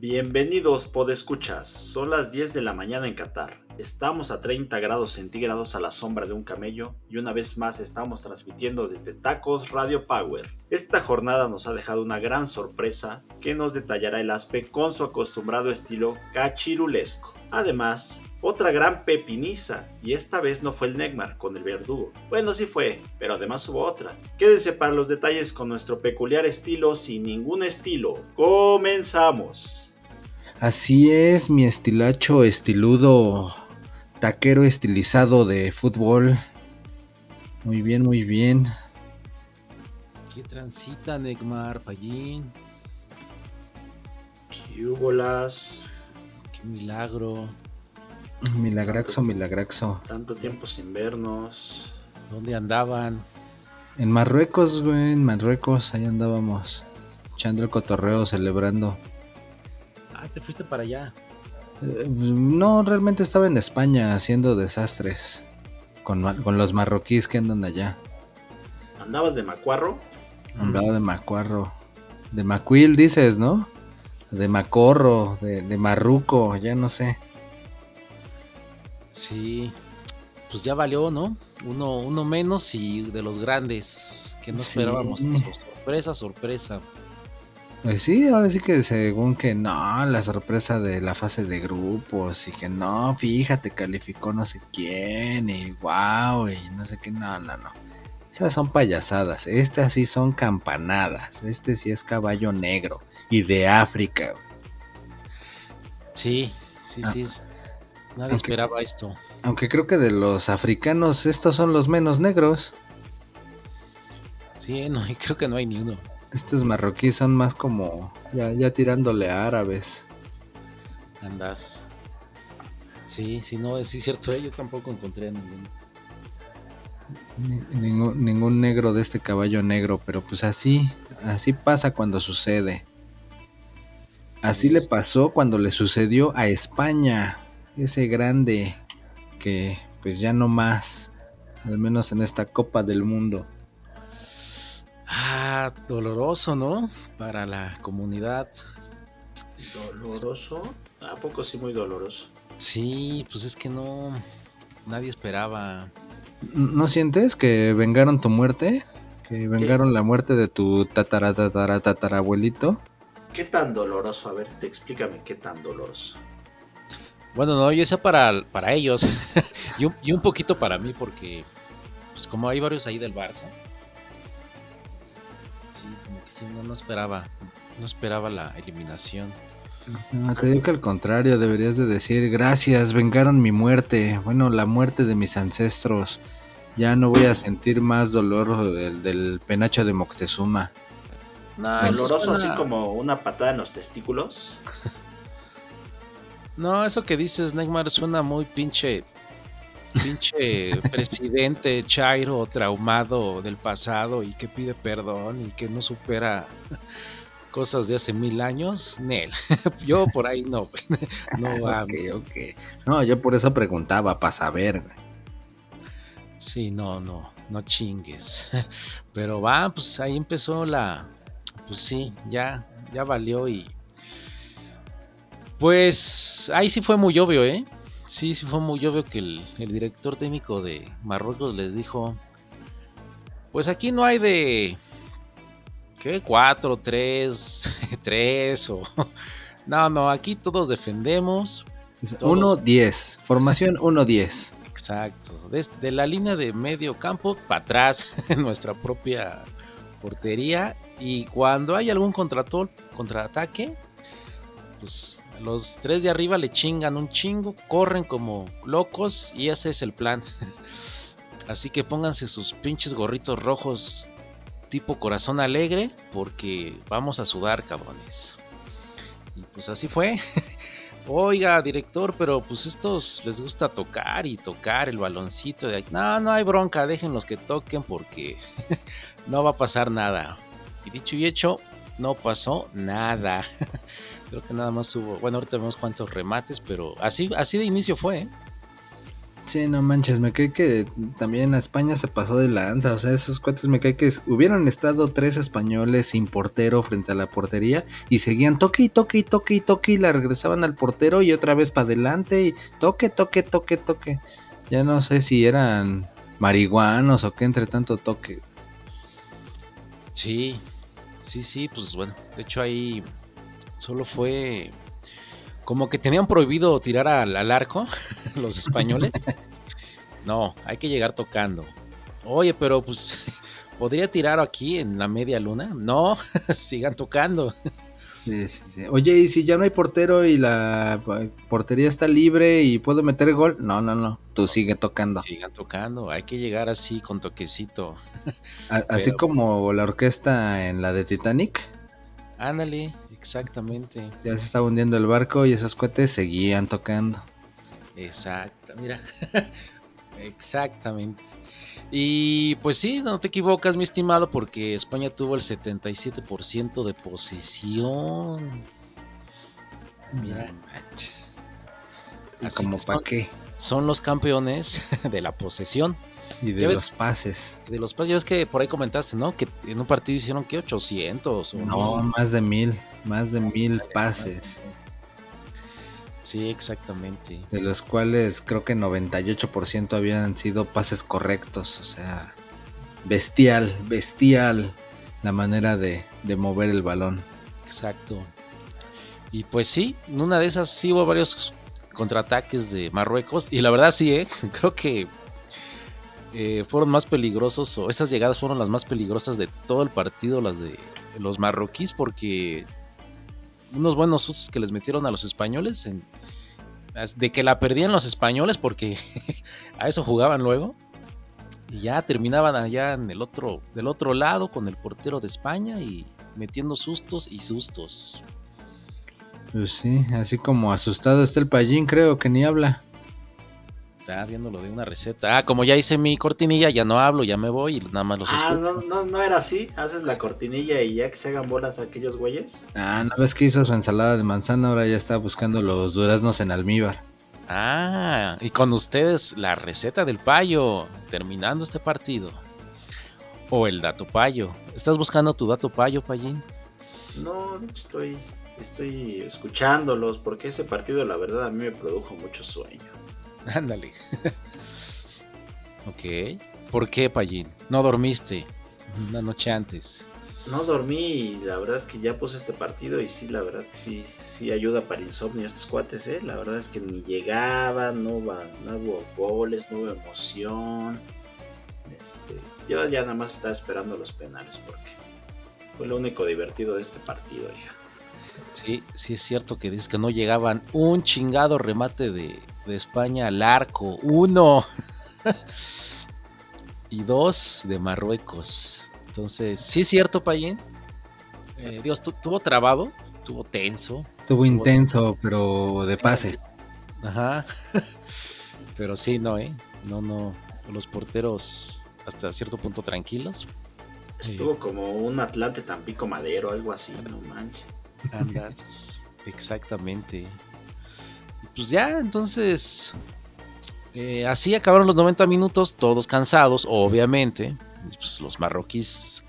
Bienvenidos, podescuchas. Son las 10 de la mañana en Qatar. Estamos a 30 grados centígrados a la sombra de un camello y una vez más estamos transmitiendo desde Tacos Radio Power. Esta jornada nos ha dejado una gran sorpresa que nos detallará el Aspe con su acostumbrado estilo cachirulesco. Además, otra gran pepiniza, y esta vez no fue el Negmar con el verdugo. Bueno, sí fue, pero además hubo otra. Quédense para los detalles con nuestro peculiar estilo sin ningún estilo. ¡Comenzamos! Así es, mi estilacho estiludo, taquero estilizado de fútbol. Muy bien, muy bien. ¿Qué transita, Negmar, Pallín? ¿Qué hubo las? Qué milagro. Milagraxo, milagraxo. Tanto tiempo sin vernos. ¿Dónde andaban? En Marruecos, güey, en Marruecos, ahí andábamos. Echando el cotorreo, celebrando. Ah, te fuiste para allá. Eh, no, realmente estaba en España haciendo desastres. Con, con los marroquíes que andan allá. ¿Andabas de macuarro? Andaba de macuarro. De macuil, dices, ¿no? De macorro, de, de marruco, ya no sé. Sí. Pues ya valió, ¿no? Uno, uno menos y de los grandes. Que no Sí. esperábamos. Sorpresa, sorpresa. Pues sí, ahora sí que según que no, la sorpresa de la fase de grupos y que no, fíjate, calificó no sé quién y wow y no sé qué, no, no, no. Esas son payasadas, estas sí son campanadas, este sí es caballo negro y de África. Sí, sí, Ah. sí. Nadie Aunque- esperaba esto. Aunque creo que de los africanos estos son los menos negros, Sí, no, y creo que no hay ni uno. Estos marroquíes son más como ya, ya tirándole a árabes. Andas. Sí, sí, no, sí es cierto, eh, yo tampoco encontré a ninguno. Ni- Ningún, ningún negro de este caballo negro, pero pues así, así pasa cuando sucede. Así le pasó cuando le sucedió a España, ese grande que pues ya no más, al menos en esta Copa del Mundo. Ah, doloroso, ¿no? Para la comunidad. ¿Doloroso? ¿A poco sí muy doloroso? Sí, pues es que no. Nadie esperaba. ¿No sientes que vengaron tu muerte? ¿Que vengaron la muerte de tu tatara tatara tatarabuelito? ¿Qué tan doloroso? A ver, te explícame qué tan doloroso. Bueno, no, yo sé para, para ellos. y, un, y un poquito para mí, porque. Pues como hay varios ahí del Barça. Sí, no, no esperaba. No esperaba la eliminación. No, te digo que al contrario, deberías de decir gracias, vengaron mi muerte, bueno, la muerte de mis ancestros. Ya no voy a sentir más dolor del, del penacho de Moctezuma. No, ¿Doloroso así como una patada en los testículos? No, eso que dices, Neymar, suena muy pinche. Pinche presidente Chairo traumado del pasado y que pide perdón y que no supera cosas de hace mil años. Nel, yo por ahí no. No va. Ok, ok. No, yo por eso preguntaba, para saber. Sí, no, no, no chingues. Pero va, pues ahí empezó la. Pues sí, ya, ya valió y. Pues ahí sí fue muy obvio, ¿eh? Sí, sí fue muy obvio que el, el director técnico de Marruecos les dijo. Pues aquí no hay de. ¿Qué? Cuatro, tres, tres o. No, no, aquí todos defendemos. Es Todos. 1-10, formación 1-10. Exacto. Desde la línea de medio campo para atrás en nuestra propia portería. Y cuando hay algún contratol, contraataque, pues los tres de arriba le chingan un chingo, corren como locos y ese es el plan. Así que pónganse sus pinches gorritos rojos tipo corazón alegre porque vamos a sudar, cabrones. Y pues así fue. Oiga, director, pero pues estos les gusta tocar y tocar el baloncito de ahí. No, no hay bronca, déjenlos que toquen porque no va a pasar nada. Y dicho y hecho, no pasó nada. Creo que nada más hubo, bueno, ahorita vemos cuántos remates, pero así, así de inicio fue. ¿eh? Sí, no manches, me cae que también a España se pasó de lanza, o sea, esos cuates me cae que hubieran estado tres españoles sin portero frente a la portería y seguían toque y toque y toque y toque y la regresaban al portero y otra vez para adelante y toque, toque, toque, toque. Ya no sé si eran marihuanos o qué entre tanto toque. Sí, sí, sí, pues bueno, de hecho ahí solo fue como que tenían prohibido tirar al, arco los españoles. No, hay que llegar tocando. Oye, pero pues podría tirar aquí en la media luna. No, sigan tocando. Sí, sí, sí. Oye, y si ya no hay portero y la portería está libre y puedo meter gol, no, no, no, tú sigue tocando. Sigan tocando, hay que llegar así con toquecito. así como la orquesta en la de Titanic. Ándale, exactamente. Ya se estaba hundiendo el barco y esos cohetes seguían tocando. Exacto, mira. Exactamente. Y pues sí, no te equivocas, mi estimado, porque España tuvo el 77% de posesión. Mira. ¿Y como para qué? Son los campeones de la posesión. Y de los pases. De los pases, ya ves que por ahí comentaste, ¿no? Que en un partido hicieron que 800 o no, más de mil, más de mil pases. Sí, exactamente. De los cuales creo que 98% habían sido pases correctos. O sea, bestial, bestial la manera de, mover el balón. Exacto. Y pues sí, en una de esas sí hubo varios contraataques de Marruecos. Y la verdad sí, ¿eh? creo que eh, fueron más peligrosos, o esas llegadas fueron las más peligrosas de todo el partido, las de los marroquíes, porque unos buenos usos que les metieron a los españoles, de que la perdían los españoles porque a eso jugaban luego. Y ya terminaban allá en el otro, del otro lado con el portero de España y metiendo sustos y sustos. Pues sí, así como asustado está el payín, creo que ni habla está viendo lo de una receta. Ah, como ya hice mi cortinilla, ya no hablo, ya me voy y nada más los Ah, no, no, no era así. Haces la cortinilla y ya que se hagan bolas aquellos güeyes. Ah, ¿no ves que hizo su ensalada de manzana? Ahora ya está buscando los duraznos en almíbar. Ah, y con ustedes la receta del payo, terminando este partido. O el dato payo. ¿Estás buscando tu dato payo, Payín? No, estoy, estoy escuchándolos porque ese partido la verdad a mí me produjo mucho sueño. Ándale. ok. ¿Por qué, Pallín? ¿No dormiste una noche antes? No dormí y la verdad que ya puse este partido y sí, la verdad que sí, sí ayuda para insomnio estos cuates, ¿eh? La verdad es que ni llegaban, no, hubo, no hubo goles, no hubo emoción. Este, yo ya nada más estaba esperando los penales porque fue lo único divertido de este partido, hija. Sí, sí es cierto que dices que no llegaban un chingado remate de, de España al arco. Uno. y dos de Marruecos. Entonces, sí es cierto, Payén. Eh, Dios, tuvo trabado, tuvo tenso. Tuvo intenso, pero de pases. Ajá. pero sí, no, ¿eh? No, no. Los porteros hasta cierto punto tranquilos. Estuvo como un Atlante Tampico Madero, algo así, no manches. Andas, exactamente pues ya, entonces, eh, así acabaron los 90 minutos, todos cansados, obviamente. Pues los marroquíes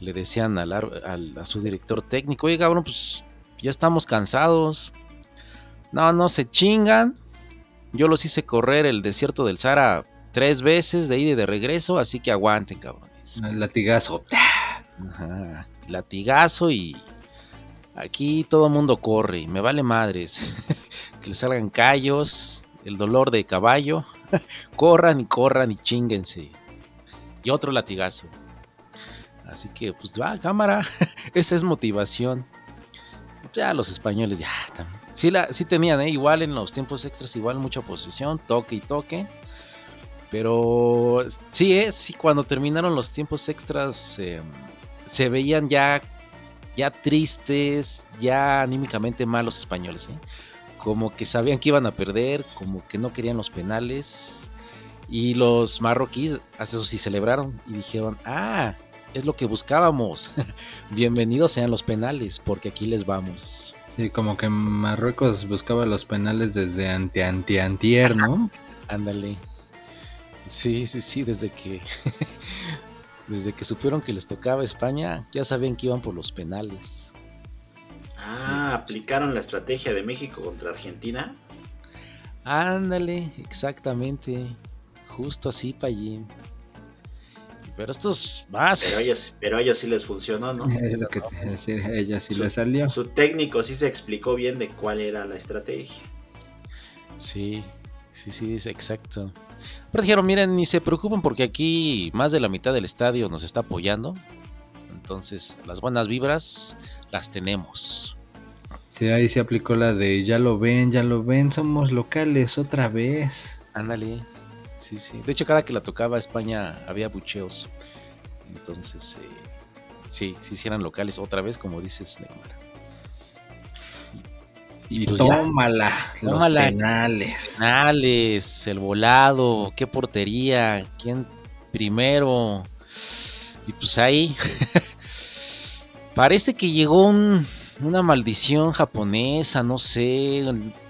le decían al, a su director técnico, oye cabrón, pues ya estamos cansados. No, no se chingan. Yo los hice correr el desierto del Sahara tres veces de ida y de regreso, así que aguanten, cabrones. El latigazo. latigazo y aquí todo mundo corre me vale madres. que le salgan callos, el dolor de caballo, corran y corran y chinguense. Y otro latigazo. Así que, pues va, cámara, esa es motivación. Ya los españoles, ya, sí, la, sí tenían, ¿eh? igual en los tiempos extras, igual mucha posición, toque y toque. Pero sí, ¿eh? sí, cuando terminaron los tiempos extras, em, se veían ya, ya tristes, ya anímicamente mal los españoles. ¿eh? como que sabían que iban a perder, como que no querían los penales. Y los marroquíes, hasta eso sí celebraron y dijeron, ah, es lo que buscábamos. Bienvenidos sean los penales, porque aquí les vamos. Sí, como que Marruecos buscaba los penales desde ante anti antier, ¿no? Ándale. Sí, sí, sí, desde que desde que supieron que les tocaba España, ya sabían que iban por los penales. Ah, aplicaron la estrategia de México contra Argentina. Ándale, exactamente. Justo así, Payín. Pero estos más. Pero a ellos, pero a ellos sí les funcionó, ¿no? Es lo que te iba a decir, a ella sí le salió. Su técnico sí se explicó bien de cuál era la estrategia. Sí, sí, sí, es exacto. Pero dijeron, miren, ni se preocupen porque aquí más de la mitad del estadio nos está apoyando. Entonces, las buenas vibras las tenemos. Sí, ahí se aplicó la de ya lo ven, ya lo ven, somos locales otra vez. Ándale. Sí, sí. De hecho, cada que la tocaba España había bucheos. Entonces, eh, sí, sí, sí eran locales otra vez, como dices, Neymar. Y, pues ya. tómala, los Tómala. penales. Penales, el volado, qué portería, quién primero. Y pues ahí parece que llegó un- una maldición japonesa, no sé,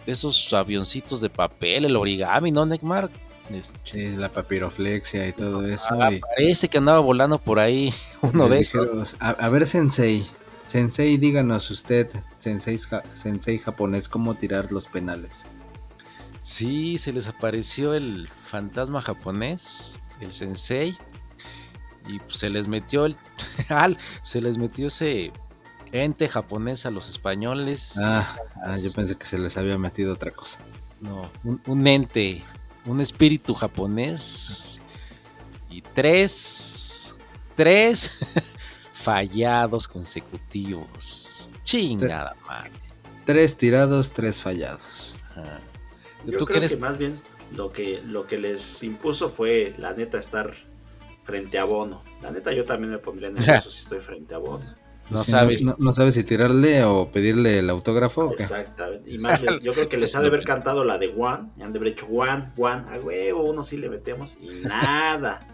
esos avioncitos de papel, el origami, ¿no, Neymar? Este, Sí, la papiroflexia y todo eso. ah, y- parece que andaba volando por ahí uno de esos. dijeron, A, a ver, Sensei. Sensei, díganos usted, sensei, ja- sensei japonés, cómo tirar los penales. Sí, se les apareció el fantasma japonés, el sensei, y pues se les metió el se les metió ese ente japonés a los españoles. Ah, ah, yo pensé que se les había metido otra cosa. No, un, un ente, un espíritu japonés y tres, tres fallados consecutivos. Chingada madre. Tres tirados, tres fallados. Ajá. Yo ¿Tú creo que más bien lo que, lo que les impuso fue, la neta, estar frente a Bono. La neta, yo también me pondría nervioso si estoy frente a Bono. No Si sabes. No, no sabes si tirarle o pedirle el autógrafo. Exactamente. Y más, yo creo que les ha de haber cantado la de Juan. Y han de haber hecho Juan, Juan, a huevo, uno sí le metemos y nada.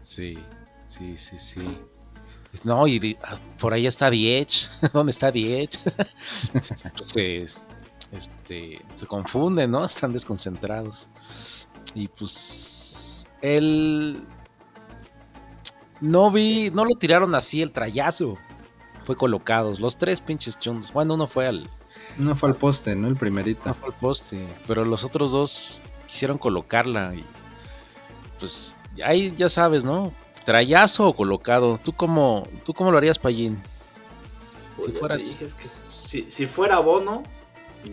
Sí, sí, sí, sí. No, y ah, por ahí está Diech. ¿Dónde está Diech? se, este, se confunden, ¿no? Están desconcentrados. Y pues. Él. No vi. No lo tiraron así el trayazo. Fue colocados. Los tres pinches chundos. Bueno, uno fue al, No fue al poste, ¿no? El primerito. no fue al poste. Pero los otros dos quisieron colocarla. Y pues ahí ya sabes, ¿no? Trayazo o colocado. ¿Tú cómo, tú cómo lo harías, Payín? Pues Si fueras- dije, es que si, si fuera Bono,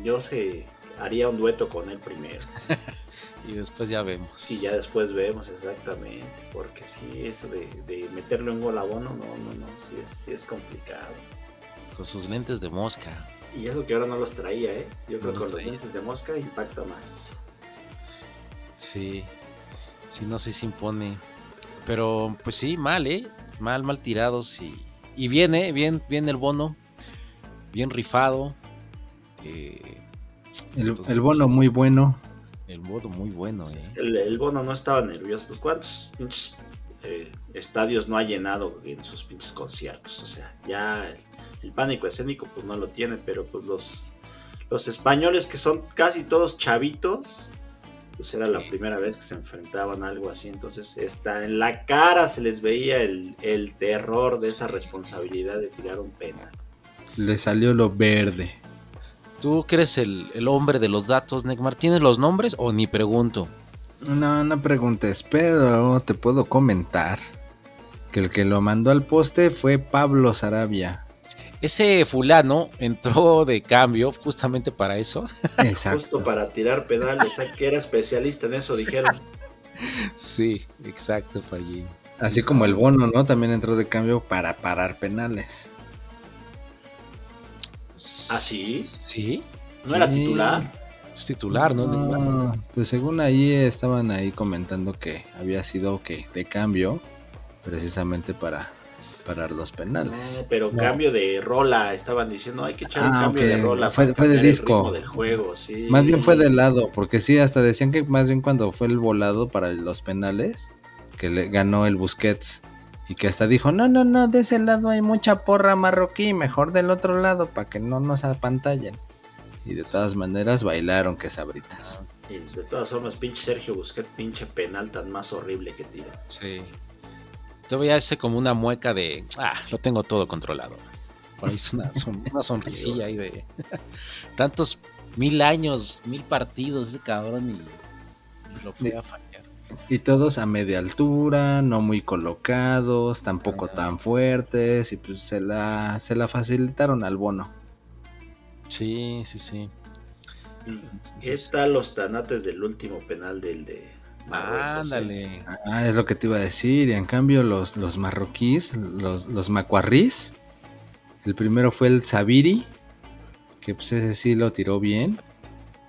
yo se haría un dueto con él primero. Y después ya vemos. Y ya después vemos exactamente. Porque sí, eso de, de meterle un gol a Bono, no, no, no. Sí es, sí es complicado. Con sus lentes de mosca. Y eso que ahora no los traía, ¿eh? Yo creo que los con los dientes de mosca impacta más. Sí. Sí, no sé si impone. Pero pues sí, mal, ¿eh? Mal, mal tirados. Y, y bien, ¿eh? Bien, bien el bono. Bien rifado. Eh, El, Entonces- el bono muy bueno. el modo muy bueno, ¿eh? El, el Bono no estaba nervioso. Pues cuántos pinches eh, estadios no ha llenado en sus pinches conciertos. O sea, ya el, el pánico escénico pues no lo tiene, pero pues los, los españoles que son casi todos chavitos, pues era la primera vez que se enfrentaban a algo así. Entonces, está en la cara se les veía el, el terror de esa responsabilidad de tirar un penal. Le salió lo verde. ¿Tú que eres el, el hombre de los datos, Neymar? ¿Tienes los nombres o ni pregunto? No, no preguntes, pero te puedo comentar que el que lo mandó al poste fue Pablo Sarabia. Ese fulano entró de cambio justamente para eso. Exacto. Justo para tirar sea, que era especialista en eso, dijeron. Sí, exacto, Fallín. Así como el bono, ¿no? También entró de cambio para parar penales. ¿Ah, sí? Sí, ¿No era titular? es titular. No, pues según ahí estaban ahí comentando que había sido que de cambio precisamente para parar los penales. No, pero No. cambio de rola, estaban diciendo, hay que echar un Ah, cambio ok. de rola. Fue- fue de el disco. ritmo del juego, sí. Más bien fue de lado, porque sí, hasta decían que más bien cuando fue el volado para los penales, que le ganó el Busquets. Y que hasta dijo, no, no, no, de ese lado hay mucha porra marroquí, mejor del otro lado para que no nos apantallen. Y de todas maneras bailaron que sabritas. Y de todas formas, pinche Sergio Busquets, pinche penal tan más horrible que tira. Sí. Todavía hace como una mueca de, ah, lo tengo todo controlado. Por ahí es una, son- una sonrisilla ahí de tantos mil años, mil partidos ese cabrón y, y lo fue a fallar. Y todos a media altura, no muy colocados, tampoco Ajá. tan fuertes, y pues se la, se la facilitaron al bono. Sí, sí, sí. ¿Qué Entonces, tal los tanates del último penal del de? Ándale. Ah, es lo que te iba a decir. Y en cambio, los, los marroquíes, los, los macuarrís, el primero fue el Sabiri, que pues ese sí lo tiró bien,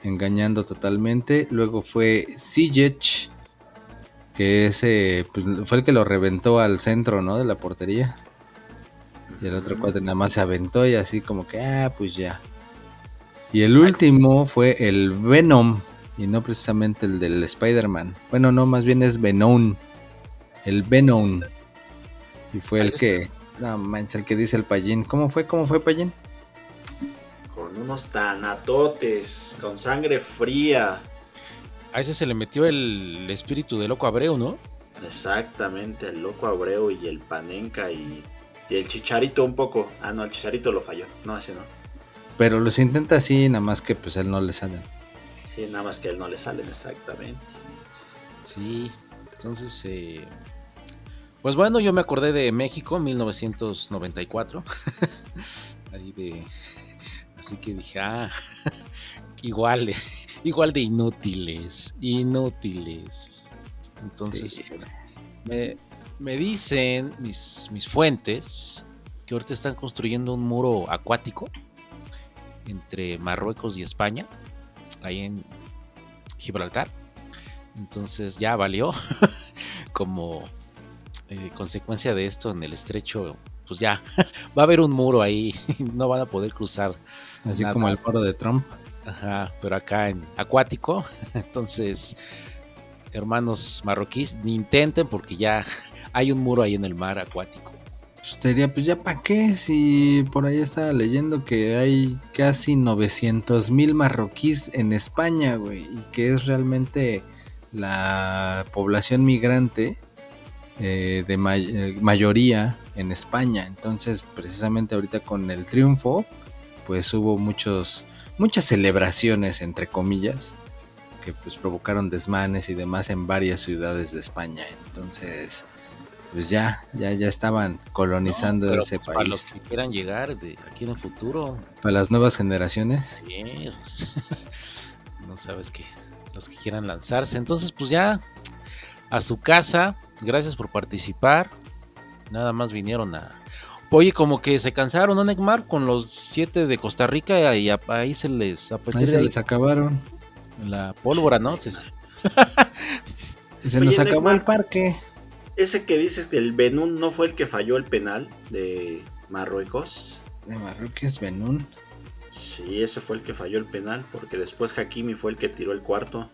engañando totalmente. Luego fue Sijic, que ese pues, fue el que lo reventó al centro, ¿no? De la portería. Y el otro cuate nada más se aventó y así como que, ah, pues ya. Y el último fue el Venom, y no precisamente el del Spider-Man. Bueno, no, más bien es Venom. El Venom. Y fue el que, no manches, el que dice el Pallín. ¿Cómo fue? ¿Cómo fue Pallín? Con unos tanatotes, con sangre fría. A ese se le metió el espíritu de loco Abreu, ¿no? Exactamente, el loco Abreu y el Panenka y, y el Chicharito un poco. Ah, no, el Chicharito lo falló. No, ese no. Pero los intenta así, nada más que pues él no le sale. Sí, nada más que a él no le salen exactamente. Sí. Entonces, eh, pues bueno, yo me acordé de México, 1994. Ahí de. Así que dije, ah, igual, igual de inútiles, inútiles. Entonces, Sí. me, me dicen mis, mis fuentes que ahorita están construyendo un muro acuático entre Marruecos y España, ahí en Gibraltar. Entonces ya valió como eh, consecuencia de esto en el estrecho, pues ya va a haber un muro ahí, no van a poder cruzar. Así Nada. como el foro de Trump. Ajá, pero acá en acuático. Entonces, hermanos marroquíes, ni intenten porque ya hay un muro ahí en el mar acuático. Pues te diría, pues ya para qué, si por ahí estaba leyendo que hay casi 900 mil marroquíes en España, güey, y que es realmente la población migrante eh, de eh, mayoría en España. Entonces, precisamente ahorita con el triunfo, pues hubo muchos, muchas celebraciones, entre comillas, que pues provocaron desmanes y demás en varias ciudades de España. Entonces, pues ya, ya, ya estaban colonizando No, ese pues, país. Para los que quieran llegar de aquí en el futuro, Para las nuevas generaciones. sí, pues, no sabes que los que quieran lanzarse. Entonces, pues ya a su casa, gracias por participar. Nada más vinieron a. Oye, como que se cansaron, ¿no, Neymar? Con los siete de Costa Rica y a- ahí se les a Ahí se les acabaron. la pólvora, ¿no? Se- Se Oye, nos acabó Neymar. el parque. Ese que dices que el Benún no fue el que falló el penal de Marruecos. De Marruecos, Benún. Sí, ese fue el que falló el penal, porque después Hakimi fue el que tiró el cuarto.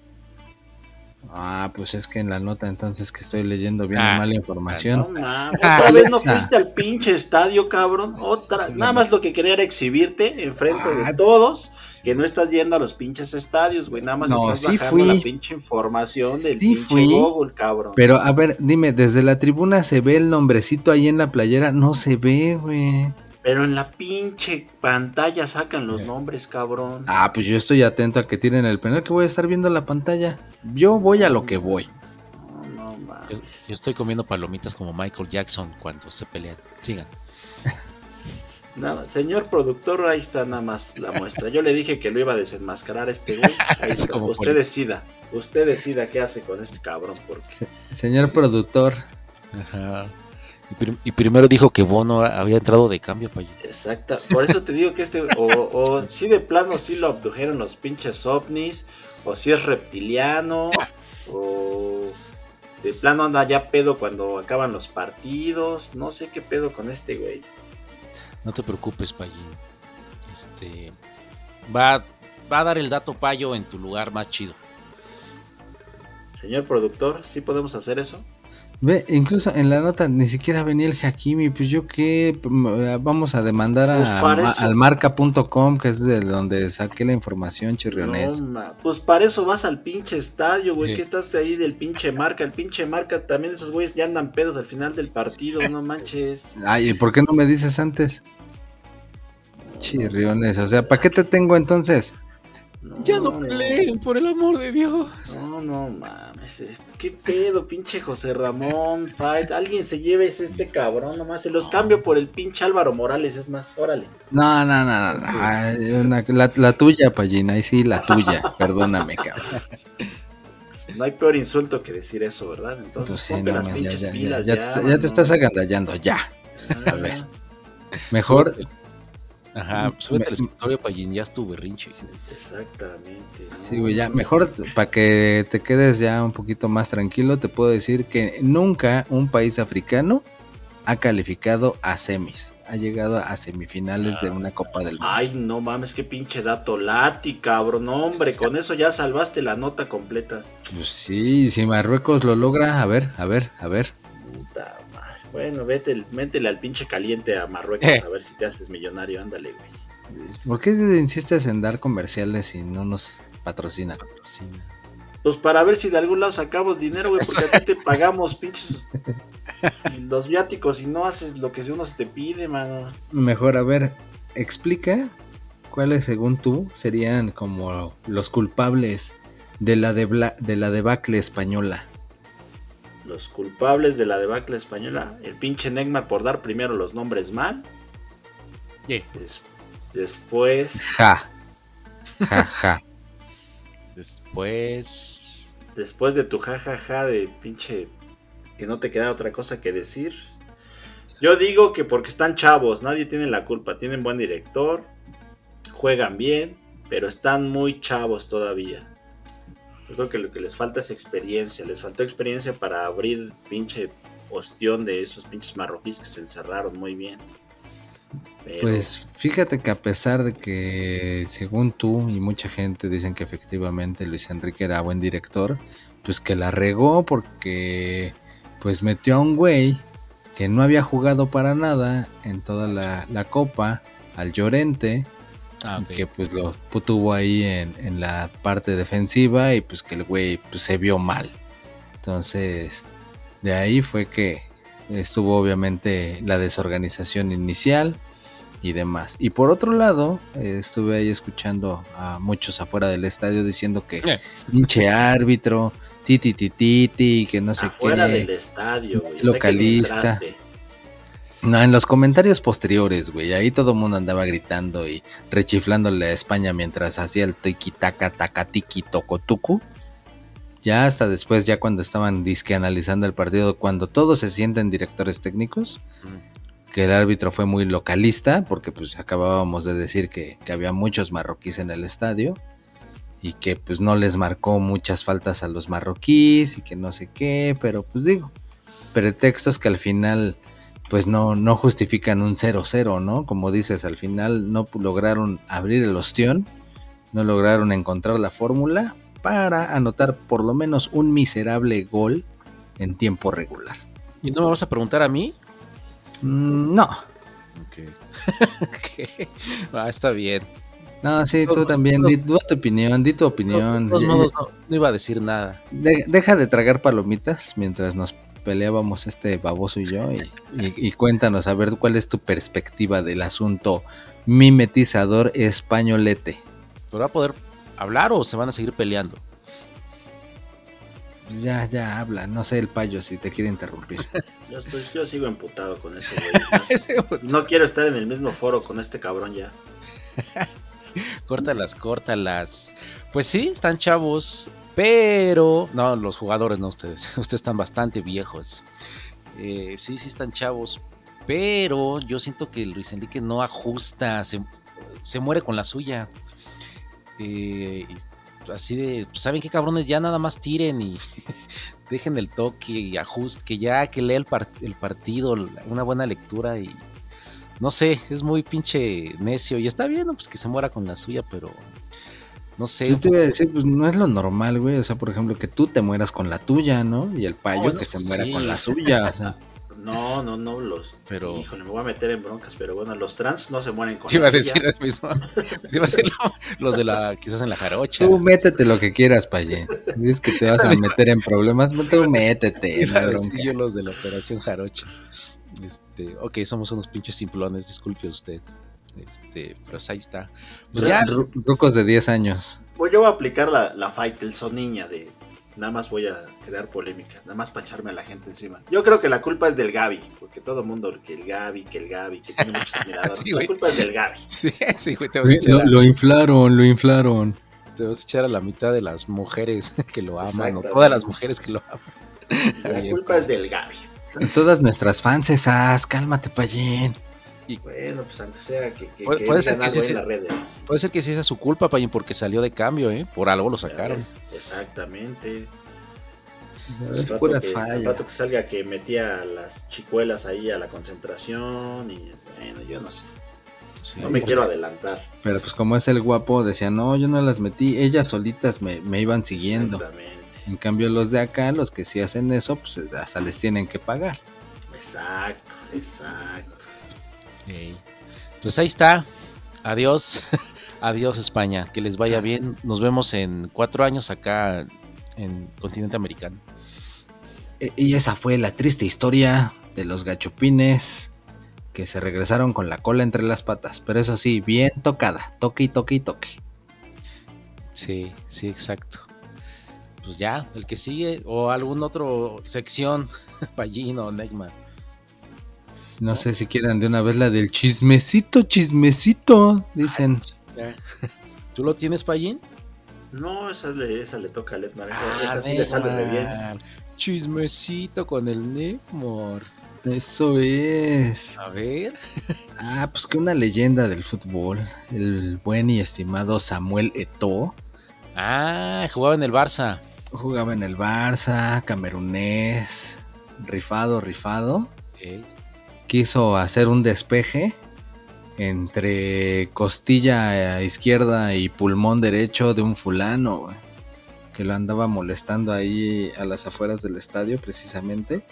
Ah, pues es que en la nota entonces que estoy leyendo bien Ah, mala No información. mames, otra vez no fuiste al pinche estadio, cabrón. Otra, nada más lo que quería era exhibirte enfrente Ah. de todos que no estás yendo a los pinches estadios, güey. Nada más No, estás sí bajando fui. la pinche información del Sí pinche fui. Google, cabrón. Pero a ver, dime, desde la tribuna se ve el nombrecito ahí en la playera. No se ve, güey. Pero en la pinche pantalla sacan los Eh. nombres, cabrón. Ah, pues yo estoy atento a que tiren el penal que voy a estar viendo la pantalla. Yo voy a lo que voy. No, no Yo, mames. yo estoy comiendo palomitas como Michael Jackson cuando se pelean. Sigan. Nada, señor productor, ahí está nada más la muestra. Yo le dije que lo iba a desenmascarar a este güey. Ahí Es está. como Usted poli- decida. Usted decida qué hace con este cabrón. Porque Se- señor productor, Ajá. Y, prim- y primero dijo que Bono había entrado de cambio para Exacta, por eso te digo que este, o, o si de plano sí lo abdujeron los pinches ovnis, o si es reptiliano, o de plano anda ya pedo cuando acaban los partidos, no sé qué pedo con este güey. No te preocupes, Payín. Este va, va a dar el dato payo en tu lugar más chido. Señor productor, ¿sí podemos hacer eso? Ve, incluso en la nota ni siquiera venía el Hakimi, pues yo qué, vamos a demandar Pues a, al marca.com, que es de donde saqué la información, chirriones. No, pues para eso vas al pinche estadio, güey. Sí. que estás ahí del pinche marca? El pinche marca también esos güeyes ya andan pedos al final del partido, no manches. Ay, ¿y por qué no me dices antes? Chirriones, o sea, ¿para qué te tengo entonces? Ya no peleen, por el amor de Dios. No, no mames. Es- ¿Qué pedo, pinche José Ramón? Fight. Alguien se lleve ese este cabrón nomás. Se los cambio por el pinche Álvaro Morales, es más, órale. No, no, no, no, no. Ay, una- la, la tuya, Pallina, ahí sí, la tuya, perdóname, cabrón. No hay peor insulto que decir eso, ¿verdad? Entonces, Pues sí, ponte no, las ya, pinches ya, ya, pilas. ya Ya, te, te estás agandallando, ya. Ah, a ver. Mejor, Ajá, súbete al escritorio para ya es tu berrinche. Exactamente. ¿no? sí, güey, ya, mejor para que te quedes ya un poquito más tranquilo, te puedo decir que nunca un país africano ha calificado a semis, ha llegado a semifinales de una Copa del Mundo. Ay, no mames, qué pinche dato lati, cabrón. No, hombre, con eso ya salvaste la nota completa. Pues sí, si Marruecos lo logra, a ver, a ver, a ver. Bueno, vete, métele al pinche caliente a Marruecos Eh. a ver si te haces millonario. Ándale, güey. ¿Por qué insistes en dar comerciales y no nos patrocinan? Sí. Pues para ver si de algún lado sacamos dinero, güey, porque a ti te pagamos pinches los viáticos y no haces lo que uno se te pide, mano. Mejor, a ver, explica cuáles según tú serían como los culpables de la, debla- de la debacle española. Los culpables de la debacle española, el pinche Neymar por dar primero los nombres mal. Yeah. des- después, Ja. Ja, ja. Después. después de tu jajaja de pinche que no te queda otra cosa que decir. Yo digo que porque están chavos, nadie tiene la culpa. Tienen buen director, juegan bien, pero están muy chavos todavía. Yo creo que lo que les falta es experiencia. Les faltó experiencia para abrir pinche ostión de esos pinches marroquíes que se encerraron muy bien. Pues fíjate que a pesar de que según tú y mucha gente dicen que efectivamente Luis Enrique era buen director, pues que la regó porque pues metió a un güey que no había jugado para nada en toda la, la copa, al Llorente, Ah, que pues lo tuvo ahí en, en la parte defensiva y pues que el güey pues, se vio mal. Entonces, de ahí fue que estuvo obviamente la desorganización inicial y demás. Y por otro lado, eh, estuve ahí escuchando a muchos afuera del estadio diciendo que Eh. pinche árbitro, titi titi, titi, que no sé afuera qué. del estadio, güey. Yo sé que ni Localista. No, en los comentarios posteriores, güey, ahí todo el mundo andaba gritando y rechiflándole a España mientras hacía el tiki taka taka tiki tocotuku. Ya hasta después, ya cuando estaban disque analizando el partido, cuando todos se sienten directores técnicos, que el árbitro fue muy localista, porque pues acabábamos de decir que, que había muchos marroquíes en el estadio y que pues no les marcó muchas faltas a los marroquíes y que no sé qué, pero pues digo, pretextos que al final pues no, no justifican un 0-0, ¿no? Como dices, al final no lograron abrir el ostión, no lograron encontrar la fórmula para anotar por lo menos un miserable gol en tiempo regular. ¿Y no me vas a preguntar a mí? Mm, no, Ok. Ok. Ah, está bien. no, sí, tú Todos- también, todos- di tu opinión, di tu De opinión. todos Ya- modos, no, no iba a decir nada. de- deja de tragar palomitas mientras nos peleábamos este baboso y yo y, y- y cuéntanos a ver cuál es tu perspectiva del asunto mimetizador españolete. ¿Pero va a poder hablar o se van a seguir peleando? Ya, ya habla, no sé el payo si te quiere interrumpir. Yo, estoy, yo sigo emputado con ese güey. No, no quiero estar en el mismo foro con este cabrón ya. Córtalas, córtalas. Pues sí, están chavos, pero... No, los jugadores no ustedes. Ustedes están bastante viejos. Eh, sí, sí están chavos, pero yo siento que Luis Enrique no ajusta, se, se muere con la suya. Eh, así de, ¿saben qué cabrones? Ya nada más tiren y dejen el toque y ajuste, que ya que lea el, el partido, una buena lectura y no sé, es muy pinche necio y está bien, pues que se muera con la suya, pero no sé. Yo te iba a decir, pues no es lo normal, güey. O sea, por ejemplo, que tú te mueras con la tuya, ¿no? Y el payo que se sí. muera con la suya. o sea. No, no, no, los. Pero- Híjole, me voy a meter en broncas, pero bueno, los trans no se mueren con Iba a decir lo mismo. Iba a decir lo- los de la, quizás en la jarocha. Tú métete lo que quieras, Payén. Dices que te vas a meter en problemas, tú métete. Iba a decir yo los de la operación jarocha. Este, ok, somos unos pinches simplones, disculpe usted. Este, pero ahí está. Pues ya, Ru- Rucos de 10 años. Pues yo voy a aplicar la, la Faitelson niña de. Nada más voy a crear polémica, nada más para echarme a la gente encima. Yo creo que la culpa es del Gaby, porque todo el mundo, que el Gaby, que el Gaby, que tiene muchos admiradores. Sí, la culpa es del Gaby. sí, sí, güey, te vas, a echar Lo, a, lo inflaron, lo inflaron. te vas a echar a la mitad de las mujeres que lo aman, o todas las mujeres que lo aman. La culpa es del Gaby. Todas nuestras fans esas, cálmate, Bueno, pues aunque sea que, que, Puede- que puede ser que sí en sea- las redes. Puede ser que sí sea su culpa, Payín, porque salió de cambio, ¿eh? Por algo lo sacaron. Exactamente. Es Al rato puras que, rato que salga que metía a las chicuelas ahí a la concentración y bueno, yo no sé. Sí, No me pues, quiero adelantar. Pero pues como es el guapo, decía, no, yo no las metí, ellas solitas me, me iban siguiendo. Exactamente. En cambio los de acá, los que sí hacen eso, pues hasta les tienen que pagar. Exacto, exacto. Pues ahí está. Adiós. Adiós España. Que les vaya bien. Nos vemos en cuatro años acá en continente americano. E- Y esa fue la triste historia de los gachupines que se regresaron con la cola entre las patas. Pero eso sí, bien tocada. Toque y toque y toque. Sí, sí, exacto. Pues ya, el que sigue o algún otro sección, Pallín o Neymar. No sé si quieran de una vez la del chismecito, chismecito. Dicen. ¿Tú lo tienes, Pallín? No, esa le, esa le toca a Letmar. Esa, Ah, esa sí le sale de bien. Chismecito con el Neymar. Eso es. A ver. Ah, pues que una leyenda del fútbol. El buen y estimado Samuel Eto'o. Ah, jugaba en el Barça. Jugaba en el Barça, camerunés. Rifado, rifado. Quiso hacer un despeje entre costilla izquierda y pulmón derecho de un fulano que lo andaba molestando ahí a las afueras del estadio precisamente.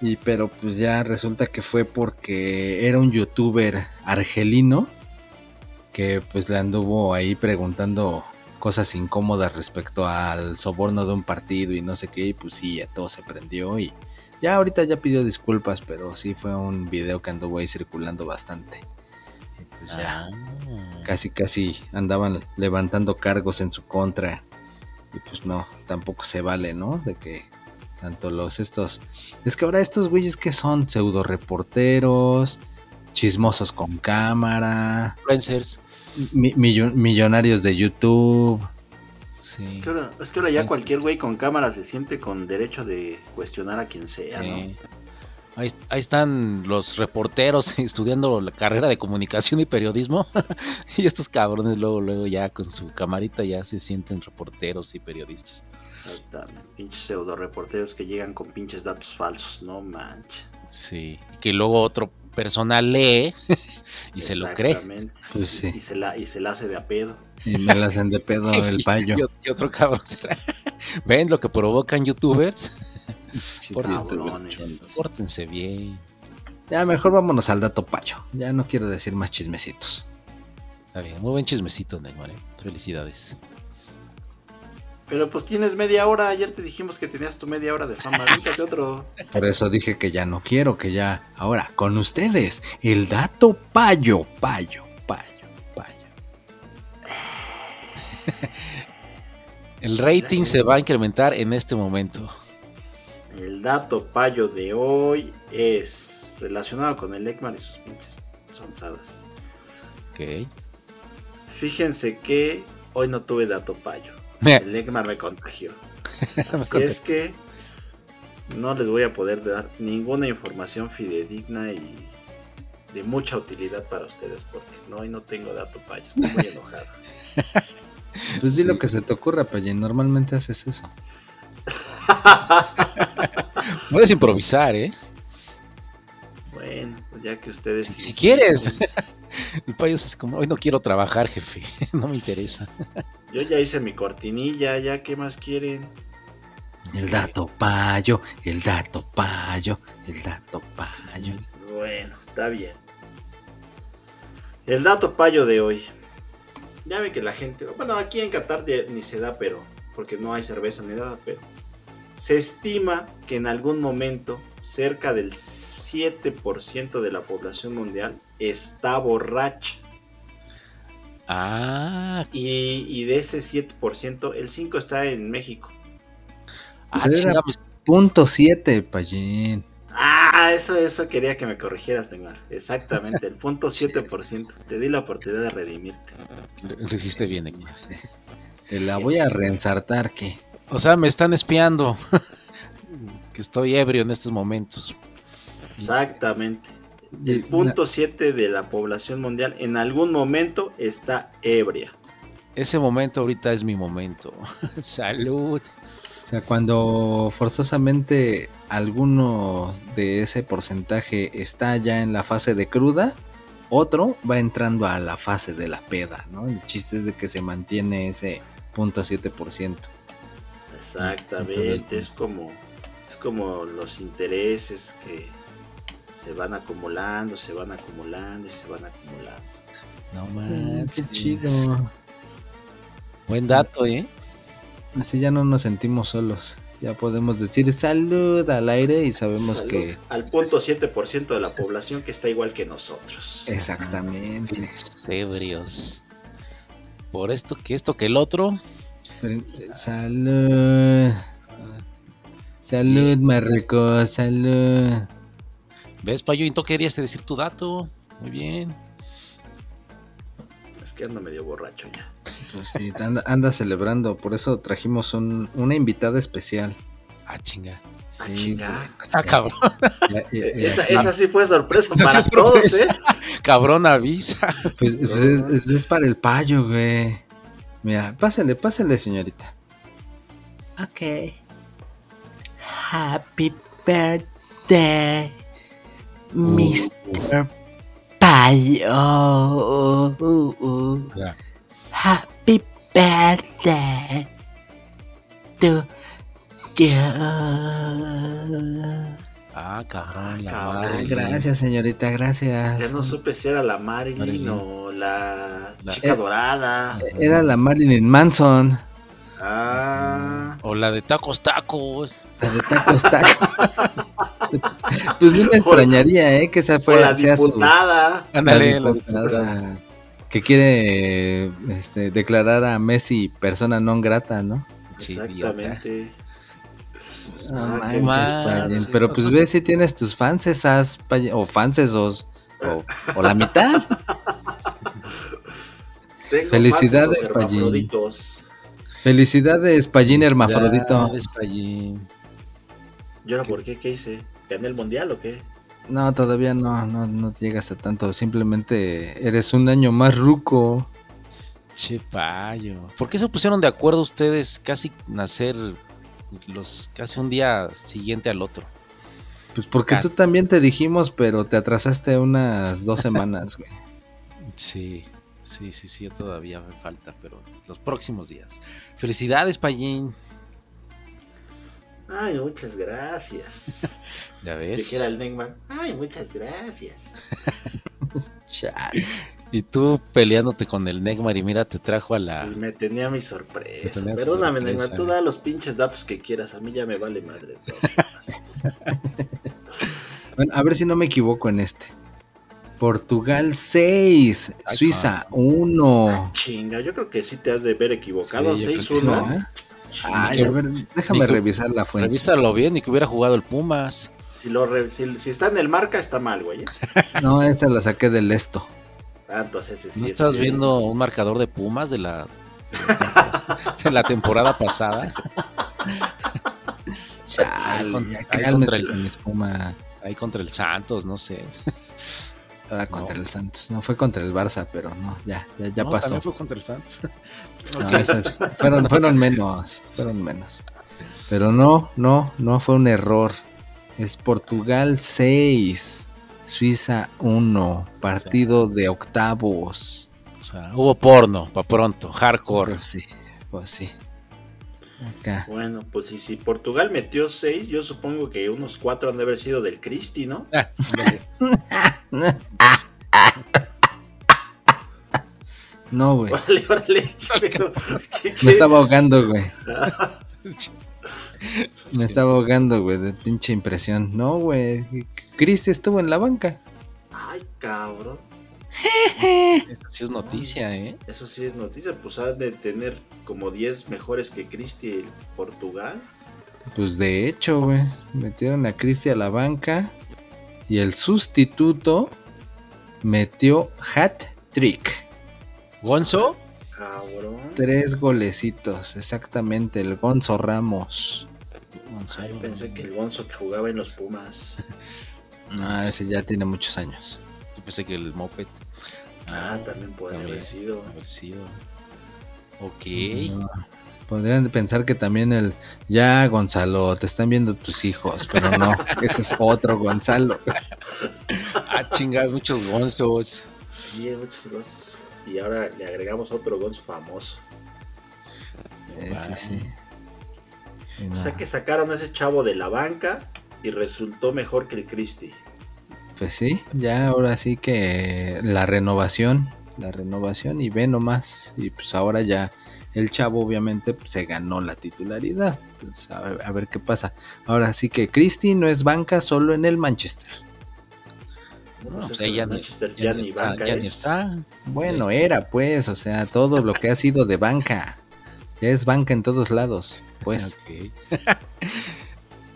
Y pero pues ya resulta que fue porque era un youtuber argelino que pues le anduvo ahí preguntando cosas incómodas respecto al soborno de un partido y no sé qué, y pues sí, a todo se prendió y ya ahorita ya pidió disculpas, pero sí fue un video que anduvo ahí circulando bastante. Y pues ya, Ah. casi casi andaban levantando cargos en su contra. Y pues no, tampoco se vale, ¿no? De que tanto los estos... Es que ahora estos güeyes que son pseudo reporteros, chismosos con cámara, Influencers. Mi- millo- millonarios de YouTube. Sí. Es que, ahora, es que ahora ya cualquier güey con cámara se siente con derecho de cuestionar a quien sea, ¿no? Ahí, ahí están los reporteros estudiando la carrera de comunicación y periodismo. y estos cabrones luego, luego ya con su camarita ya se sienten reporteros y periodistas. Exactamente. Pinches pseudo reporteros que llegan con pinches datos falsos, no manches. Sí. Y que luego otro personal lee y se lo cree. Exactamente. Pues sí. Y se la, y se la hace de a pedo. Y me la hacen de pedo el payo. Y, y otro cabrón será. ¿Ven lo que provocan youtubers? Por Cabrones. Pórtense bien. Ya mejor vámonos al dato payo. Ya no quiero decir más chismecitos. Está bien, muy buen chismecito, Neymar. ¿eh? Felicidades. Pero pues tienes media hora. Ayer te dijimos que tenías tu media hora de fama. Víntate otro. Por eso dije que ya no quiero, que ya. Ahora, con ustedes, el dato payo, payo, payo, payo. El rating se va a incrementar en este momento. El dato payo de hoy es relacionado con el ECMAR y sus pinches sonzadas. Ok. Fíjense que hoy no tuve dato payo. El ECMAR me contagió. Así es que no les voy a poder dar ninguna información fidedigna y de mucha utilidad para ustedes porque no, hoy no tengo dato payo. Estoy muy enojado. Pues di Sí. lo que se te ocurra, payo. Normalmente haces eso. Puedes improvisar, ¿eh? bueno, pues ya que ustedes... Si, si quieres. El payo es así como, hoy no quiero trabajar, jefe. No me interesa. Yo ya hice mi cortinilla, ya, ¿qué más quieren? El dato payo, el dato payo, el dato payo. Bueno, está bien. El dato payo de hoy. Ya ve que la gente, bueno, aquí en Qatar ni se da, pero porque no hay cerveza ni nada, pero se estima que en algún momento cerca del 7% de la población mundial está borracha. Ah, Y, y de ese 7%, el 5% está en México. ah, Pero era- chinga, pues, Punto 7, payín. Ah, eso, eso quería que me corrigieras, Neymar. Exactamente, el punto 7%. Te di la oportunidad de redimirte. lo, lo hiciste bien, Neymar. Te la voy a reensartar que. O sea, me están espiando. que estoy ebrio en estos momentos. Exactamente. El punto 7 de la población mundial en algún momento está ebria. Ese momento ahorita es mi momento. Salud. O sea, cuando forzosamente alguno de ese porcentaje está ya en la fase de cruda, otro va entrando a la fase de la peda, ¿no? El chiste es de que se mantiene ese punto 7%. Exactamente, es como es como los intereses que se van acumulando, se van acumulando y se van acumulando. No Mm, manches. Qué chido. Buen dato, ¿eh? Así ya no nos sentimos solos. Ya podemos decir salud al aire y sabemos Salud que... al punto 7% de la población que está igual que nosotros. Exactamente. Ebrios. Por esto que esto que el otro. Salud. Salud, Marruecos, salud. ¿Ves, Payuito? Querías decir tu dato. Muy bien. Es que ando medio borracho ya. Pues sí, anda, anda celebrando, por eso trajimos un- una invitada especial. Ah, chinga. Ah, Sí, chinga. Ah, cabrón. Ya- ya- Eh, ya- Esa, esa sí fue sorpresa Esa para es todos, sorpresa. ¿eh? Cabrón, avisa. Pues, pues es, es- es para el payo, güey. Mira, pásale, pásale, señorita. Ok. Happy birthday, Mr. Payo. Uh. Ya. Happy birthday to you. Ah, cabrón, la cabrón. gracias, señorita, gracias. Ya no supe si era la Marilyn Marilyn. o la, La- chica Eh, dorada. Era la Marilyn Manson, Ah, O la de tacos, tacos. la de tacos tacos. pues no me extrañaría, ¿eh? Que esa fue la sea su- diputada. Ándale, la la- diputada que quiere este, declarar a Messi persona non grata, ¿no? Exactamente. No Ah, manches, Pero pues ve si tienes tus fansesas, o fansesos, o, o la mitad. Tengo Felicidades, Pallín. Felicidades, Pallín hermafrodito. Felicidades, Pallín. ¿Y ahora por qué? ¿Qué hice? ¿Gané el mundial o qué? No, todavía no, no, no llegas a tanto. Simplemente eres un año más ruco. Che, payo. ¿Por qué se pusieron de acuerdo ustedes casi nacer los casi un día siguiente al otro? Pues porque Ah. tú también te dijimos, pero te atrasaste unas dos semanas, güey. Sí, sí, sí, sí, todavía me falta, pero los próximos días. Felicidades, Payín. Ay, muchas gracias. ¿Ya ves? Que el Neckman. Ay, muchas gracias. y tú peleándote con el Neckmar y mira, te trajo a la. Y me tenía mi sorpresa. Tenía Perdóname, Neckmar, tú da los pinches datos que quieras. A mí ya me vale madre. bueno, a ver si no me equivoco en este. Portugal 6, Suiza 1. Ah, chinga, yo creo que sí te has de ver equivocado. Sí, 6-1. Ah, Ay, ver, déjame revisar la fuente. Revísalo bien, y que hubiera jugado el Pumas. Si, está en el marca, está mal, güey. ¿eh? no, esa la saqué del esto. Ah, ¿No estás viendo un marcador de Pumas de la, de la temporada pasada? Chale, Chale, ahí, contra el, el Puma, ahí contra el Santos, no sé. Ahora contra No. el Santos. No fue contra el Barça, pero no, ya, ya, ya No, pasó. También fue contra el Santos. No, esas fueron, fueron menos, fueron menos. Pero no, no, no fue un error. Es Portugal 6, Suiza 1, partido de octavos. O sea, hubo porno, para pronto, hardcore. Pues sí, pues sí. Acá. Bueno, pues y si Portugal metió 6, yo supongo que unos 4 han de haber sido del Cristi, ¿no? No, güey. Vale, vale. pero, ¿qué- qué? Me estaba ahogando, güey. Me estaba ahogando, güey, de pinche impresión. No, güey. Cristi estuvo en la banca. Ay, cabrón. Esa sí es noticia, ¿eh? Eso sí es noticia, pues ha de tener como 10 mejores que Cristi en Portugal. Pues de hecho, güey. Metieron a Cristi a la banca. Y el sustituto metió hat trick. ¿Gonzo? Cabrón. Tres golecitos, exactamente. El Gonzo Ramos. Ay, pensé que el Gonzo que jugaba en los Pumas. Ah, ese ya tiene muchos años. Yo pensé que el moped. Ah, también puede también. haber sido. Haber sido. Ok. No. Podrían pensar que también el. Ya, Gonzalo, te están viendo tus hijos, pero no, ese es otro Gonzalo. Ah, chingas, muchos gonzos. Sí, muchos Gonzos. Y ahora le agregamos otro Gonzo famoso. Sí. Sí, O sea que sacaron a ese chavo de la banca y resultó mejor que el Cristi. Pues sí, ya ahora sí que la renovación, la renovación y ve nomás. Y pues ahora ya el chavo obviamente pues, se ganó la titularidad. Entonces, a, ver, a ver qué pasa. Ahora sí que Cristi no es banca solo en el Manchester. No, No, pues pues es ahí que ya ni, Manchester ya ya ni está, banca ya ni está. Bueno, era pues, o sea, todo lo que ha sido de banca. Ya es banca en todos lados. Pues.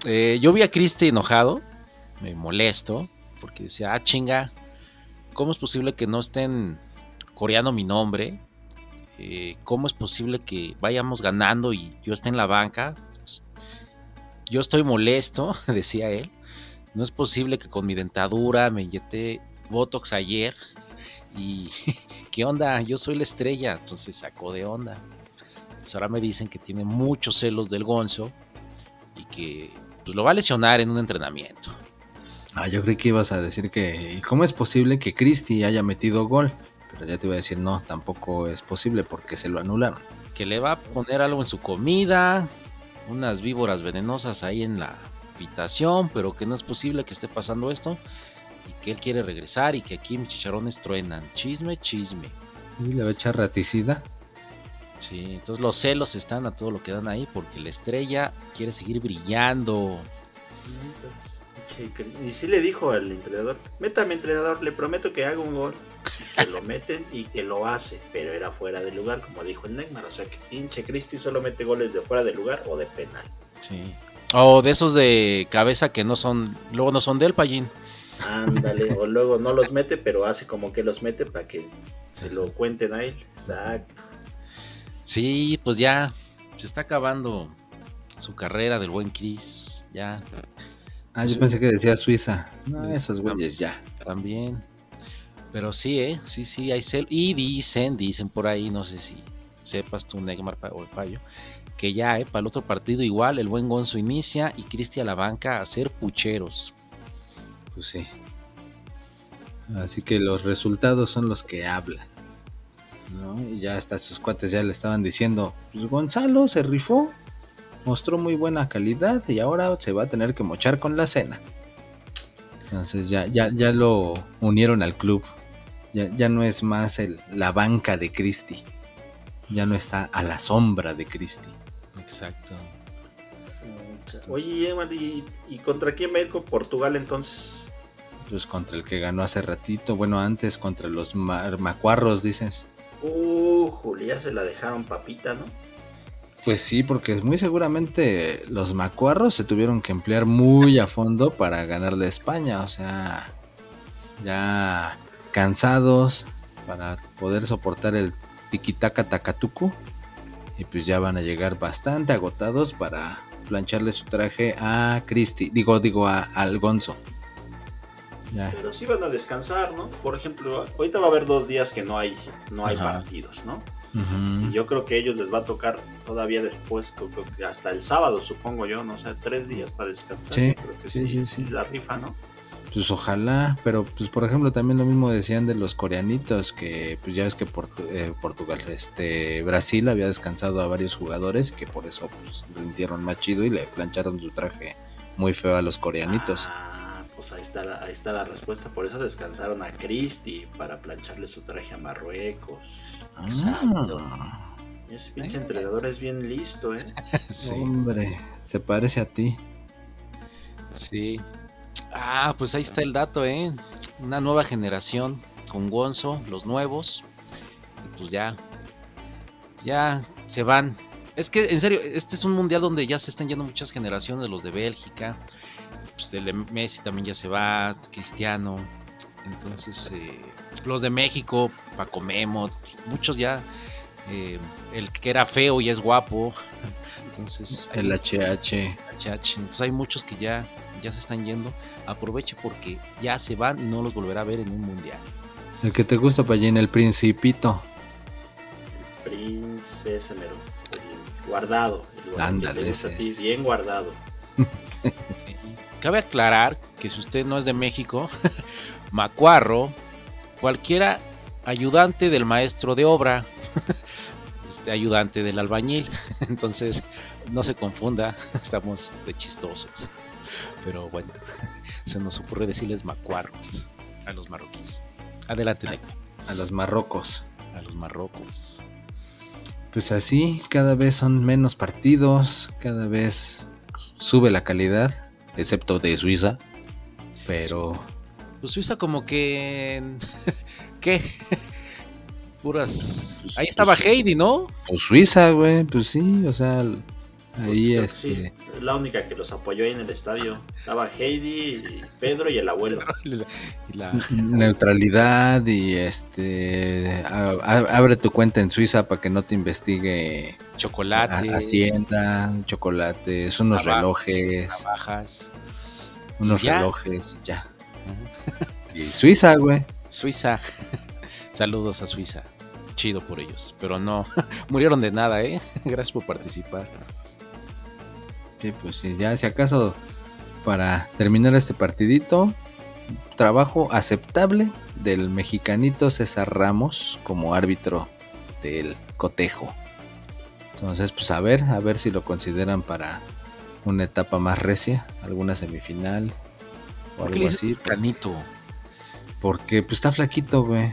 Eh, yo vi a Cristi enojado, me molesto, porque decía, ah, chinga, ¿cómo es posible que no estén coreando mi nombre? Eh, ¿Cómo es posible que vayamos ganando y yo esté en la banca? Pues, Yo estoy molesto, decía él. No es posible que con mi dentadura me inyecté Botox ayer y ¿qué onda? Yo soy la estrella, entonces sacó de onda. Pues ahora me dicen que tiene muchos celos del Gonzo y que pues, lo va a lesionar en un entrenamiento. Ah, yo creí que ibas a decir que. ¿y ¿Cómo es posible que Cristi haya metido gol? Pero ya te iba a decir, no, tampoco es posible porque se lo anularon. Que le va a poner algo en su comida, unas víboras venenosas ahí en la habitación, pero que no es posible que esté pasando esto y que él quiere regresar y que aquí mis chicharrones truenan. Chisme, chisme. Y le va a echar raticida. Sí, entonces los celos están a todo lo que dan ahí porque la estrella quiere seguir brillando. Y sí le dijo al entrenador, métame entrenador, le prometo que haga un gol. Y Que lo meten y que lo hace, pero era fuera de lugar, como dijo el Neymar. O sea que pinche Cristi solo mete goles de fuera de lugar o de penal. Sí. O de esos de cabeza que no son, luego no son del payín. Ándale, o luego no los mete, pero hace como que los mete para que se lo cuenten a él. Exacto. Sí, pues ya se está acabando su carrera del buen Chris. Ya Ah, yo Sí. pensé que decía Suiza. No, Es- esos güeyes ya. también. Pero sí, ¿eh? Sí, sí, hay cel. Y dicen, dicen por ahí, no sé si sepas tú, Neymar o el Payo, que ya, ¿eh? Para el otro partido igual, el buen Gonzo inicia y Cristi a la banca a hacer pucheros. Pues sí. Así que los resultados son los que hablan. ¿no? Y ya hasta sus cuates ya le estaban diciendo, pues Gonzalo se rifó, mostró muy buena calidad y ahora se va a tener que mochar con la cena. Entonces ya, ya, ya lo unieron al club. Ya, ya no es más el, la banca de Cristi. Ya no está a la sombra de Cristi. Exacto. Oye, ¿y, y contra quién va a ir con Portugal entonces? Pues contra el que ganó hace ratito, bueno, antes contra los ma- macuarros, dices. Uh, Juli, ya se la dejaron papita, ¿no? Pues sí, porque muy seguramente los macuarros se tuvieron que emplear muy a fondo para ganarle a España. O sea, ya cansados para poder soportar el tiquitaca tacatucu. Y pues ya van a llegar bastante agotados para plancharle su traje a Cristi. Digo, digo, a, al Gonzo. Ya. Pero sí van a descansar, ¿no? Por ejemplo, ahorita va a haber dos días que no hay, no hay Ajá. partidos, ¿no? Y yo creo que a ellos les va a tocar todavía después, hasta el sábado, supongo yo, no sé, tres días para descansar. Sí, creo que sí, sí, sí. La rifa, ¿no? Pues ojalá, pero pues por ejemplo también lo mismo decían de los coreanitos, que pues ya ves que Portu- eh, Portugal, este Brasil había descansado a varios jugadores y que por eso pues rindieron más chido y le plancharon su traje muy feo a los coreanitos. Ah, pues ahí está, la, ahí está la respuesta. Por eso descansaron a Cristi para plancharle su traje a Marruecos. Exacto. Ah, Ese pinche entrenador es bien listo, ¿eh? Sí, Hombre, se parece a ti. sí. Ah, pues ahí está el dato, ¿eh? Una nueva generación con Gonzo, los nuevos. Y pues ya, ya se van. Es que, en serio, este es un mundial donde ya se están yendo muchas generaciones, los de Bélgica, pues el de Messi también ya se va, Cristiano. Entonces, eh, los de México, Paco Memo, muchos ya. eh, el que era feo y es guapo. Entonces, El HH. HH. Entonces hay muchos que ya, ya se están yendo. Aproveche porque ya se van y no los volverá a ver en un mundial. El que te gusta, Payín, el principito. Princesa Mero. el Guardado. El guardado Ándale, a ti, es. bien guardado. Cabe aclarar que si usted no es de México, Macuarro, cualquiera ayudante del maestro de obra, este ayudante del albañil. Entonces, no se confunda, estamos de chistosos. Pero bueno, se nos ocurre decirles macuarros a los marroquíes. Adelante, A los marrocos. a los marrocos. Pues así, cada vez son menos partidos, cada vez sube la calidad, excepto de Suiza. Pero Pues Suiza como que... ¿Qué? Puras... Ahí estaba Heidi, ¿no? pues Suiza, güey, pues sí, o sea, Pues ahí que este, sí, es la única que los apoyó ahí en el estadio. Estaba Heidi, Pedro y el abuelo. Y la- neutralidad y este a- a- abre tu cuenta en Suiza para que no te investigue chocolate, a- Hacienda, chocolates, unos relojes, bajas. unos ya. relojes, ya. Y Suiza, güey. Suiza. Saludos a Suiza. Chido por ellos. Pero no, murieron de nada, ¿eh? Gracias por participar. Sí, pues ya si acaso para terminar este partidito, trabajo aceptable del mexicanito César Ramos como árbitro del cotejo. Entonces, pues a ver, a ver si lo consideran para una etapa más recia, alguna semifinal o ¿Por qué algo dices así. por- canito? Porque pues está flaquito, güey.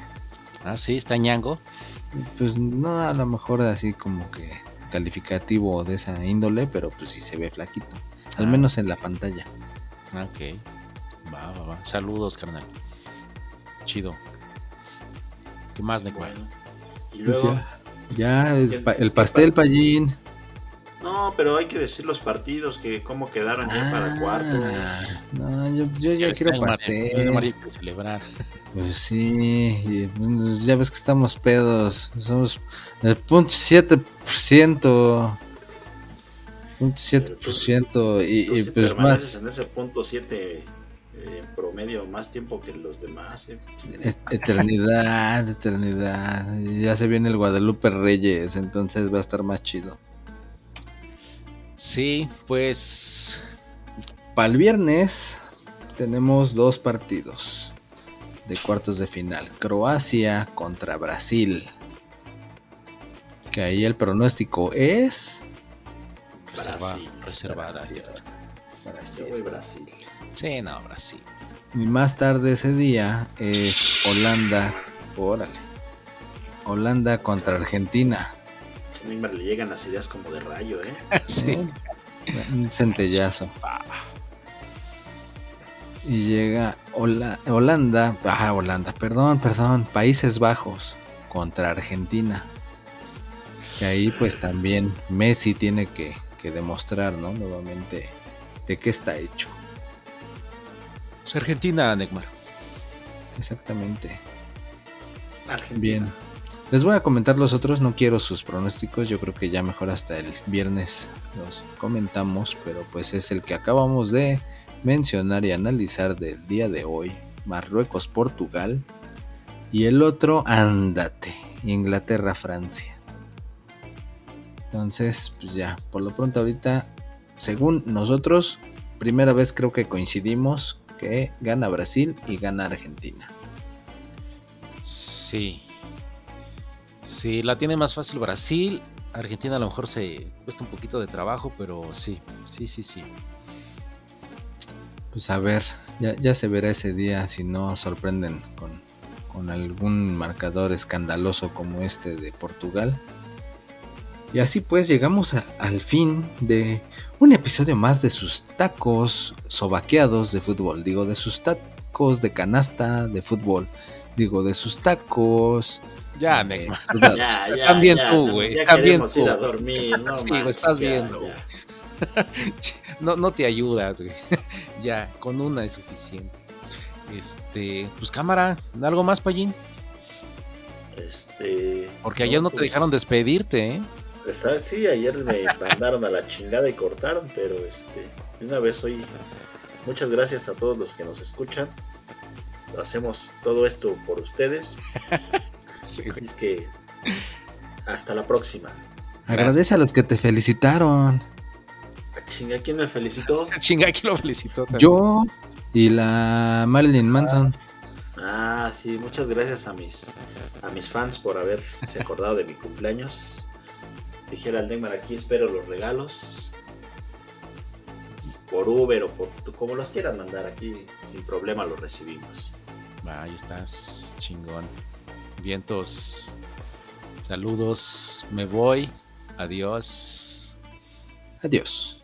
Ah, sí, está ñango. Pues no a lo mejor así como que calificativo de esa índole, pero pues sí se ve flaquito. Al menos en la pantalla. Ah, Ok. Va, va, va. Saludos, carnal. Chido. ¿Qué más, Neco? Bueno. Y Pues ya, ya, el, pa- el pastel payín. No, pero hay que decir los partidos, que cómo quedaron ya para cuartos. Ah, No, yo, yo ya quiero pastel. celebrar. Pues sí, y, pues, ya ves que estamos pedos. Somos el punto 7%. Punto 7%. Y, Tú y sí pues permaneces más. en ese punto 7 en promedio más tiempo que los demás. eh. et- Eternidad, eternidad. Ya se viene el Guadalupe Reyes, entonces va a estar más chido. Sí, pues. Para el viernes tenemos dos partidos de cuartos de final. Croacia contra Brasil. Que ahí el pronóstico es Reserva, Brasil, reservada. Brasil. Yo Brasil. voy Brasil. Sí, no, Brasil. Y más tarde ese día es Holanda. Órale. Holanda contra Argentina. Neymar le llegan las ideas como de rayo, ¿eh? Sí. Un centellazo. Y llega Hola- Holanda, ah, Holanda, perdón, perdón, Países Bajos contra Argentina. Que ahí pues también Messi tiene que, que demostrar, ¿no? Nuevamente de qué está hecho. Pues Argentina, Neymar. Exactamente. Argentina. Bien. Les voy a comentar los otros, no quiero sus pronósticos, yo creo que ya mejor hasta el viernes los comentamos, pero pues es el que acabamos de mencionar y analizar del día de hoy, Marruecos, Portugal, y el otro, ándate, Inglaterra, Francia. Entonces, pues ya, por lo pronto ahorita, según nosotros, primera vez creo que coincidimos que gana Brasil y gana Argentina. Sí. Sí, la tiene más fácil Brasil. Argentina a lo mejor se cuesta un poquito de trabajo, pero sí, sí, sí, sí. Pues a ver, ya, ya se verá ese día si no sorprenden con, con algún marcador escandaloso como este de Portugal. Y así pues llegamos al fin de un episodio más de sus tacos sobaqueados de fútbol. Digo, de sus tacos de canasta de fútbol. Digo, de sus tacos. Ya, eh, Necma. sudados. Ya, ya, También ya, tú, güey, Ya también tú, ir a dormir, no Sí, lo estás ya, viendo, güey. No, no te ayudas, güey. Ya, con una es suficiente. Este, pues cámara, ¿algo más, Payín? Este. Porque ayer no te pues, dejaron despedirte, ¿eh? pues, ah, sí, ayer me mandaron a la chingada y cortaron, pero este. De una vez hoy. Muchas gracias a todos los que nos escuchan. Hacemos todo esto por ustedes. Sí, Así es que. Hasta la próxima. Agradece a los que te felicitaron. Ah, Chinga, ¿quién me felicitó? Chinga, aquí lo felicitó también. Yo y la Marilyn Manson. Ah, sí, muchas gracias a mis a mis fans por haberse acordado de mi cumpleaños. Dijera el Degmar aquí, espero los regalos. Por Uber o por como los quieran mandar aquí, sin problema los recibimos. Ahí estás, chingón. Vientos. Saludos, me voy. Adiós. Adiós.